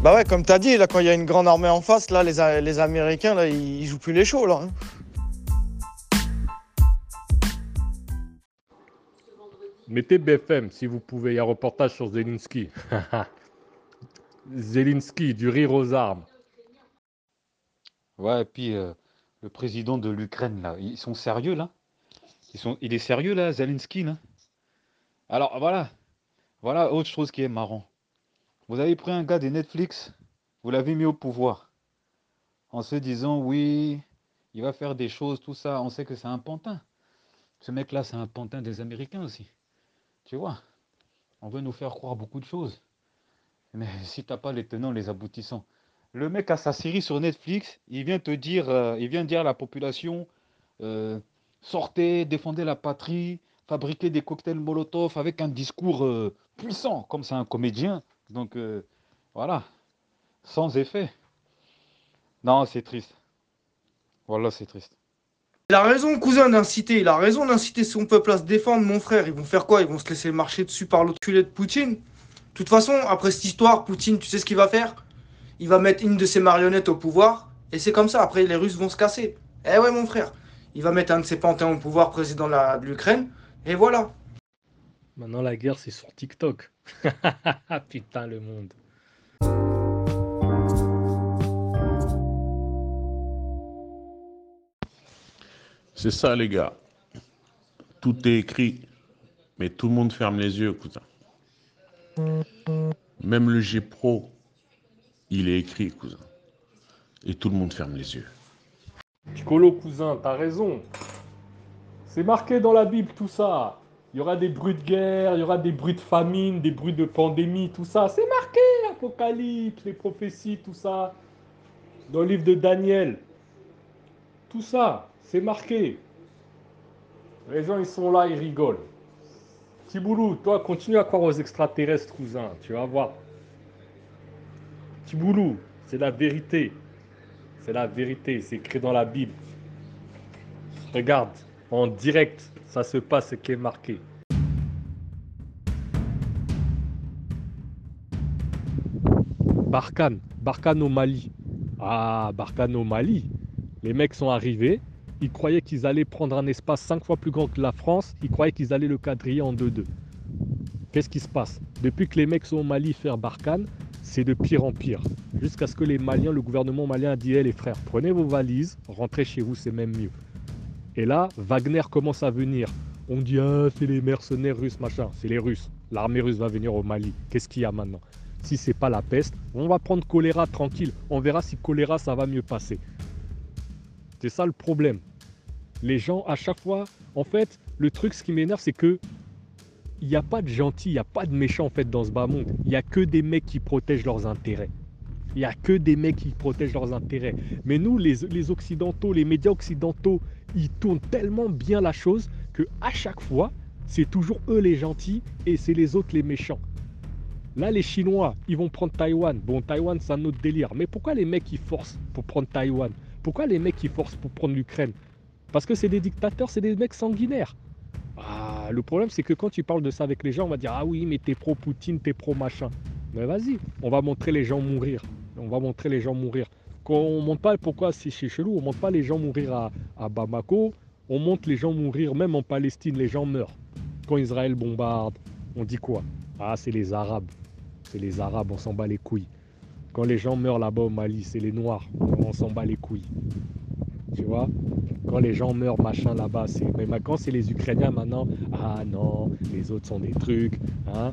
Bah ouais, comme t'as dit, là, quand il y a une grande armée en face, là, les, Américains, là, ils, ils jouent plus les chauds, là. hein. Mettez BFM si vous pouvez. Il y a un reportage sur Zelensky. Zelensky, du rire aux armes. Ouais, et puis euh, le président de l'Ukraine, là, ils sont sérieux, là? Ils sont... Il est sérieux, là, Zelensky, là? Alors, voilà. Voilà autre chose qui est marrant. Vous avez pris un gars de Netflix, vous l'avez mis au pouvoir, en se disant, oui, il va faire des choses, tout ça. On sait que c'est un pantin. Ce mec-là, c'est un pantin des Américains aussi. Tu vois? On veut nous faire croire beaucoup de choses. Mais si t'as pas les tenants, les aboutissants. Le mec a sa série sur Netflix, il vient te dire, euh, il vient dire à la population, euh, sortez, défendez la patrie, fabriquez des cocktails Molotov avec un discours euh, puissant, comme c'est un comédien. Donc euh, voilà, sans effet. Non, c'est triste. Voilà, c'est triste. Il a raison, cousin, d'inciter. Il a raison d'inciter son peuple à se défendre, mon frère. Ils vont faire quoi? Ils vont se laisser marcher dessus par l'autre culé de Poutine? De toute façon, après cette histoire, Poutine, tu sais ce qu'il va faire? Il va mettre une de ses marionnettes au pouvoir. Et c'est comme ça. Après, les Russes vont se casser. Eh ouais, mon frère. Il va mettre un de ses pantins au pouvoir, président de l'Ukraine. Et voilà. Maintenant, la guerre, c'est sur TikTok. Putain, le monde. C'est ça, les gars. Tout est écrit, mais tout le monde ferme les yeux, cousin. Même le G Pro, il est écrit, cousin. Et tout le monde ferme les yeux. Piccolo, cousin, t'as raison. C'est marqué dans la Bible, tout ça. Il y aura des bruits de guerre, il y aura des bruits de famine, des bruits de pandémie, tout ça. C'est marqué, Apocalypse, les prophéties, tout ça. Dans le livre de Daniel. Tout ça, c'est marqué. Les gens, ils sont là, ils rigolent. Tiboulou, toi, continue à croire aux extraterrestres, cousin. Tu vas voir. Tiboulou, c'est la vérité. C'est la vérité, c'est écrit dans la Bible. Regarde, en direct, ça se passe ce qui est marqué. Barkhane, Barkhane au Mali. Ah, Barkhane au Mali. Les mecs sont arrivés, ils croyaient qu'ils allaient prendre un espace 5 fois plus grand que la France, ils croyaient qu'ils allaient le quadriller en 2-2. Qu'est-ce qui se passe? Depuis que les mecs sont au Mali faire Barkhane, c'est de pire en pire. Jusqu'à ce que les Maliens, le gouvernement malien a dit Eh, les frères, prenez vos valises, rentrez chez vous, c'est même mieux. Et là, Wagner commence à venir. On dit Ah, c'est les mercenaires russes, machin. C'est les Russes. L'armée russe va venir au Mali. Qu'est-ce qu'il y a maintenant? Si c'est pas la peste, on va prendre choléra tranquille. On verra si choléra ça va mieux passer. C'est ça le problème. Les gens, à chaque fois, en fait, le truc, ce qui m'énerve, c'est que il n'y a pas de gentils, il n'y a pas de méchants en fait dans ce bas monde. Il n'y a que des mecs qui protègent leurs intérêts. Il n'y a que des mecs qui protègent leurs intérêts. Mais nous, les, les occidentaux, les médias occidentaux, ils tournent tellement bien la chose que à chaque fois, c'est toujours eux les gentils et c'est les autres les méchants. Là, les Chinois, ils vont prendre Taïwan. Bon, Taïwan, c'est un autre délire. Mais pourquoi les mecs, ils forcent pour prendre Taïwan? Pourquoi les mecs, ils forcent pour prendre l'Ukraine? Parce que c'est des dictateurs, c'est des mecs sanguinaires. Ah, le problème, c'est que quand tu parles de ça avec les gens, on va dire Ah oui, mais t'es pro-Poutine, t'es pro-machin. Mais vas-y, on va montrer les gens mourir. On va montrer les gens mourir. Quand on montre pas, pourquoi c'est chez on montre pas les gens mourir à, Bamako, on montre les gens mourir même en Palestine, les gens meurent. Quand Israël bombarde, on dit quoi? Ah, c'est les Arabes. C'est les Arabes, on s'en bat les couilles. Quand les gens meurent là-bas au Mali, c'est les Noirs, on s'en bat les couilles. Tu vois? Quand les gens meurent, machin là-bas, c'est. Mais ma- quand c'est les Ukrainiens maintenant, ah non, les autres sont des trucs, hein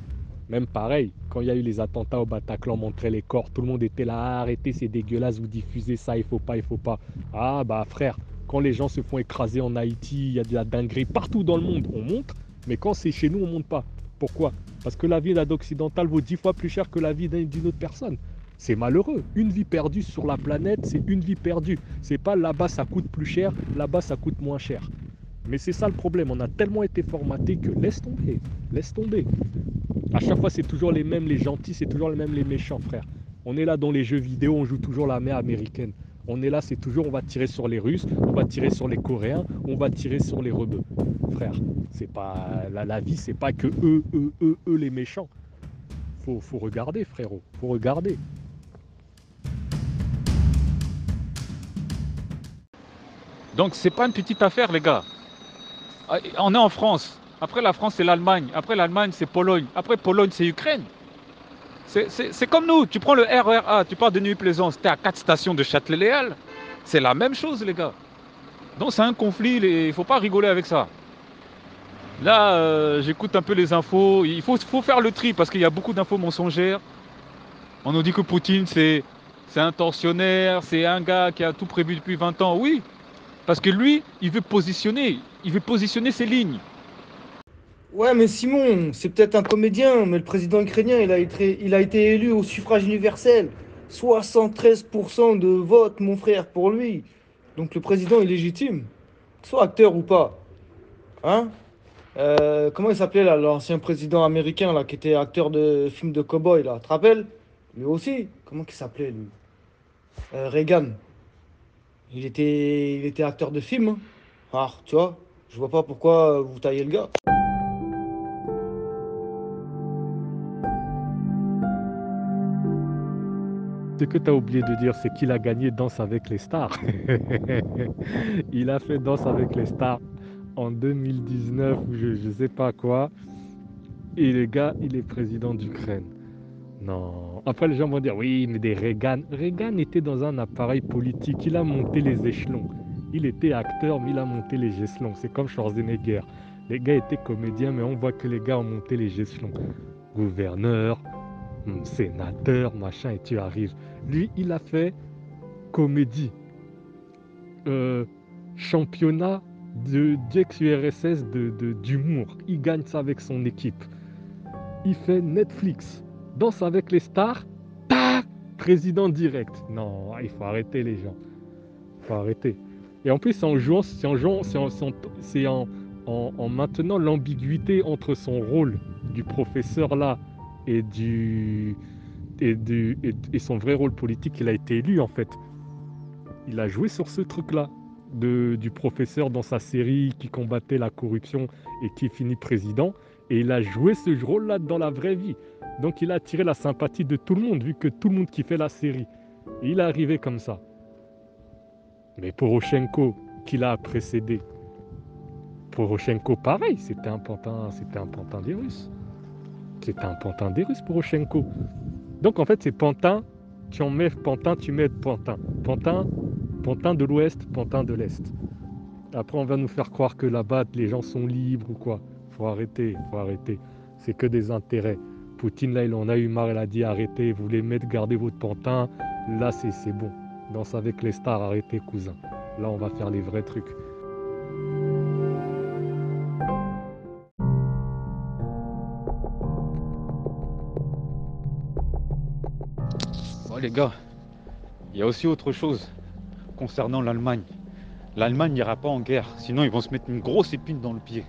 même pareil, quand il y a eu les attentats au Bataclan, montrer les corps, tout le monde était là, arrêtez, c'est dégueulasse, vous diffusez ça, il faut pas, il faut pas. Ah bah frère, quand les gens se font écraser en Haïti, il y a de la dinguerie partout dans le monde, on montre, mais quand c'est chez nous, on monte pas. Pourquoi? Parce que la vie d'un occidental vaut dix fois plus cher que la vie d'un- d'une autre personne. C'est malheureux. Une vie perdue sur la planète, c'est une vie perdue. C'est pas là-bas ça coûte plus cher, là-bas ça coûte moins cher. Mais c'est ça le problème, on a tellement été formaté que laisse tomber, laisse tomber. À chaque fois, c'est toujours les mêmes, les gentils, c'est toujours les mêmes, les méchants, frère. On est là dans les jeux vidéo, on joue toujours la mer américaine. On est là, c'est toujours, on va tirer sur les Russes, on va tirer sur les Coréens, on va tirer sur les rebeux. Frère, c'est pas la, vie, c'est pas que eux, eux, eux, eux les méchants. Faut, faut regarder, frérot, faut regarder. Donc c'est pas une petite affaire, les gars. Ah, on est en France. Après la France, c'est l'Allemagne. Après l'Allemagne, c'est Pologne. Après Pologne, c'est Ukraine. C'est- comme nous. Tu prends le RERA, tu pars de Nuit-Plaisance, tu es à quatre stations de Châtelet-Léal. C'est la même chose, les gars. Donc c'est un conflit, il faut pas rigoler avec ça. Là, euh, j'écoute un peu les infos. Il faut, faut faire le tri parce qu'il y a beaucoup d'infos mensongères. On nous dit que Poutine, c'est un tortionnaire, c'est un gars qui a tout prévu depuis 20 ans. Oui, parce que lui, il veut positionner, il veut positionner ses lignes. Ouais, mais Simon, c'est peut-être un comédien, mais le président ukrainien, il a été, il a été élu au suffrage universel. 73% de vote, mon frère, pour lui. Donc le président est légitime. Soit acteur ou pas. Hein? Euh, Comment il s'appelait là, l'ancien président américain là, qui était acteur de films de cow-boy là, tu te rappelles? Lui aussi? Comment il s'appelait lui? Euh, Reagan. Il était, il était acteur de film. hein. Ah, tu vois, je vois pas pourquoi vous taillez le gars. Ce que tu as oublié de dire, c'est qu'il a gagné Danse avec les stars. il a fait Danse avec les stars en 2019 ou je ne sais pas quoi. Et le gars, il est président d'Ukraine. Non. Après, les gens vont dire oui, mais des Reagan. Reagan était dans un appareil politique. Il a monté les échelons. Il était acteur, mais il a monté les échelons. C'est comme Schwarzenegger. Les gars étaient comédiens, mais on voit que les gars ont monté les échelons. Gouverneur, sénateur, machin, et tu arrives. Lui, il a fait comédie, euh, championnat de d'ex-URSS de, de- d'humour. Il gagne ça avec son équipe. Il fait Netflix, danse avec les stars, tac, président direct. Non, il faut arrêter les gens. Il faut arrêter. Et en plus, c'est en jouant, c'est en jouant, c'est en- en- en maintenant l'ambiguïté entre son rôle du professeur là et du et, du, et, son vrai rôle politique, il a été élu en fait. Il a joué sur ce truc-là de, du professeur dans sa série qui combattait la corruption et qui finit président. Et il a joué ce rôle-là dans la vraie vie. Donc il a attiré la sympathie de tout le monde, vu que tout le monde kiffait la série. Il est arrivé comme ça. Mais Poroshenko, qui l'a précédé, Poroshenko, pareil, c'était un pantin, c'était un pantin des Russes. C'était un pantin des Russes, Poroshenko. Donc en fait, c'est Pantin, tu en mets Pantin, tu mets Pantin. Pantin, Pantin de l'Ouest, Pantin de l'Est. Après, on va nous faire croire que là-bas, les gens sont libres ou quoi. Faut arrêter, faut arrêter. C'est que des intérêts. Poutine, là, il en a eu marre, il a dit arrêtez, vous voulez mettre, garder votre Pantin. Là, c'est c'est bon. Danse avec les stars, arrêtez, cousin. Là, on va faire les vrais trucs. Gars, il y a aussi autre chose concernant l'Allemagne. L'Allemagne n'ira pas en guerre, sinon ils vont se mettre une grosse épine dans le pied.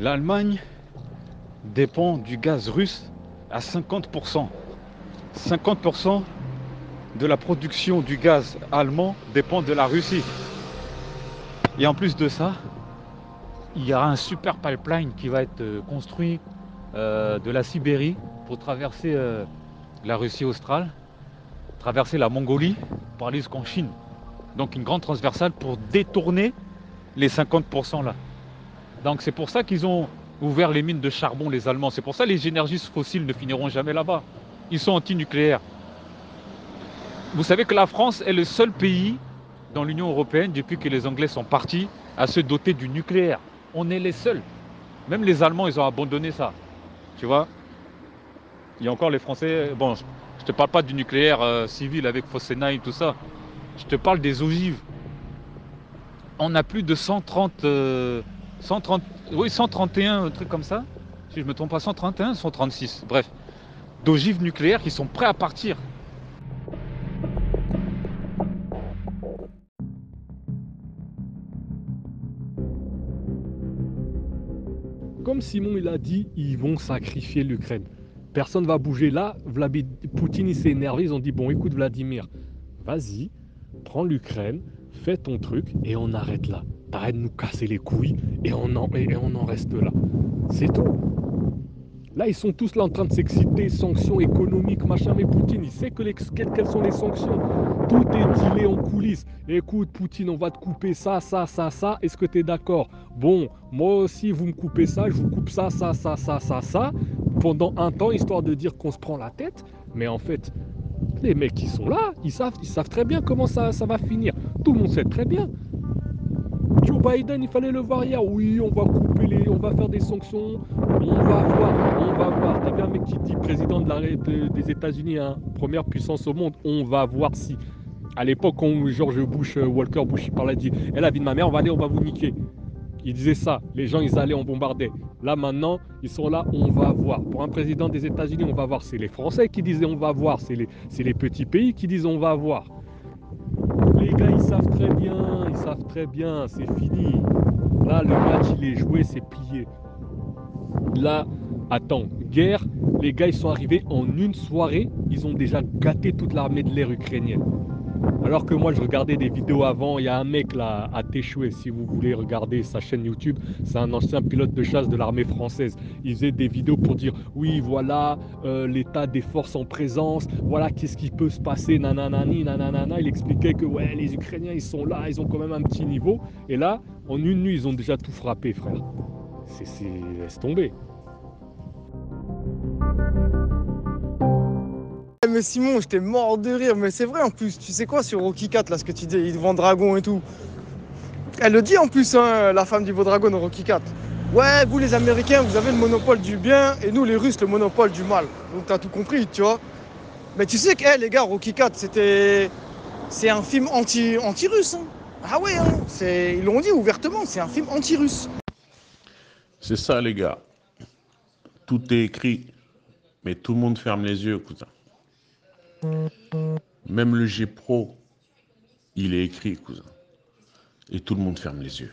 L'Allemagne dépend du gaz russe à 50%. 50% de la production du gaz allemand dépend de la Russie. Et en plus de ça, il y aura un super pipeline qui va être euh, construit euh, de la Sibérie pour traverser euh, la Russie australe, traverser la Mongolie pour aller jusqu'en Chine. Donc une grande transversale pour détourner les 50% là. Donc c'est pour ça qu'ils ont ouvert les mines de charbon, les Allemands. C'est pour ça que les énergies fossiles ne finiront jamais là-bas. Ils sont anti-nucléaires. Vous savez que la France est le seul pays dans l'Union européenne, depuis que les Anglais sont partis, à se doter du nucléaire. On est les seuls. Même les Allemands, ils ont abandonné ça. Tu vois? Il y a encore les Français. Bon, je te parle pas du nucléaire euh, civil avec Fessenheim, tout ça. Je te parle des ogives. On a plus de 130, euh, 130, oui 131 un truc comme ça. Si je me trompe pas, 131, 136. Bref, d'ogives nucléaires qui sont prêts à partir. Comme Simon il a dit, ils vont sacrifier l'Ukraine. Personne va bouger là. Vladi- Poutine il s'est énervé. Ils ont dit bon, écoute Vladimir, vas-y, prends l'Ukraine, fais ton truc et on arrête là. T'arrêtes de nous casser les couilles et on en, reste là. C'est tout. Là, ils sont tous là en train de s'exciter, sanctions économiques, machin. Mais Poutine, il sait que les, quelles, quelles sont les sanctions. Tout est dealé en coulisses. Écoute, Poutine, on va te couper ça, ça, ça, ça. Est-ce que tu es d'accord? Bon, moi aussi, vous me coupez ça, je vous coupe ça, ça, ça, ça, ça, ça. Pendant un temps, histoire de dire qu'on se prend la tête. Mais en fait, les mecs qui sont là, ils savent, ils savent très bien comment ça, ça va finir. Tout le monde sait très bien. Joe Biden, il fallait le voir hier. Oui, on va couper les, on va faire des sanctions. On va voir, on va voir. T'as bien un mec qui dit président de la, de- des États-Unis, hein, première puissance au monde. On va voir si. À l'époque, quand George Bush, euh, Walker Bush, il parlait, dit, Eh, la vie de ma mère, on va aller, on va vous niquer. Il disait ça. Les gens, ils allaient, on bombardait. Là, maintenant, ils sont là, on va voir. Pour un président des États-Unis, on va voir. C'est les Français qui disaient on va voir. C'est les, les petits pays qui disent on va voir. Les gars, ils savent très bien, ils savent très bien, c'est fini. Là, le match, il est joué, c'est plié. Là, attends, guerre, les gars, ils sont arrivés en une soirée, ils ont déjà gâté toute l'armée de l'air ukrainienne. Alors que moi, je regardais des vidéos avant, il y a un mec là à Téchoué, si vous voulez regarder sa chaîne YouTube, c'est un ancien pilote de chasse de l'armée française. Il faisait des vidéos pour dire oui, voilà euh, l'état des forces en présence, voilà qu'est-ce qui peut se passer, nananani, nananana. Il expliquait que ouais, les Ukrainiens, ils sont là, ils ont quand même un petit niveau. Et là, en une nuit, ils ont déjà tout frappé, frère. C'est, laisse tomber. Mais Simon, j'étais mort de rire, mais c'est vrai en plus. Tu sais quoi sur Rocky 4, là, ce que tu dis, il vend dragon et tout. Elle le dit en plus, hein, la femme du beau dragon dans Rocky 4. Ouais, vous les Américains, vous avez le monopole du bien et nous les Russes, le monopole du mal. Donc t'as tout compris, tu vois. Mais tu sais que, eh, les gars, Rocky 4, c'était. C'est un film anti- anti-russe. hein. Ah ouais, hein, ils l'ont dit ouvertement, c'est un film anti-russe. C'est ça, les gars. Tout est écrit, mais tout le monde ferme les yeux, cousin. Même le G Pro, il est écrit, cousin. Et tout le monde ferme les yeux.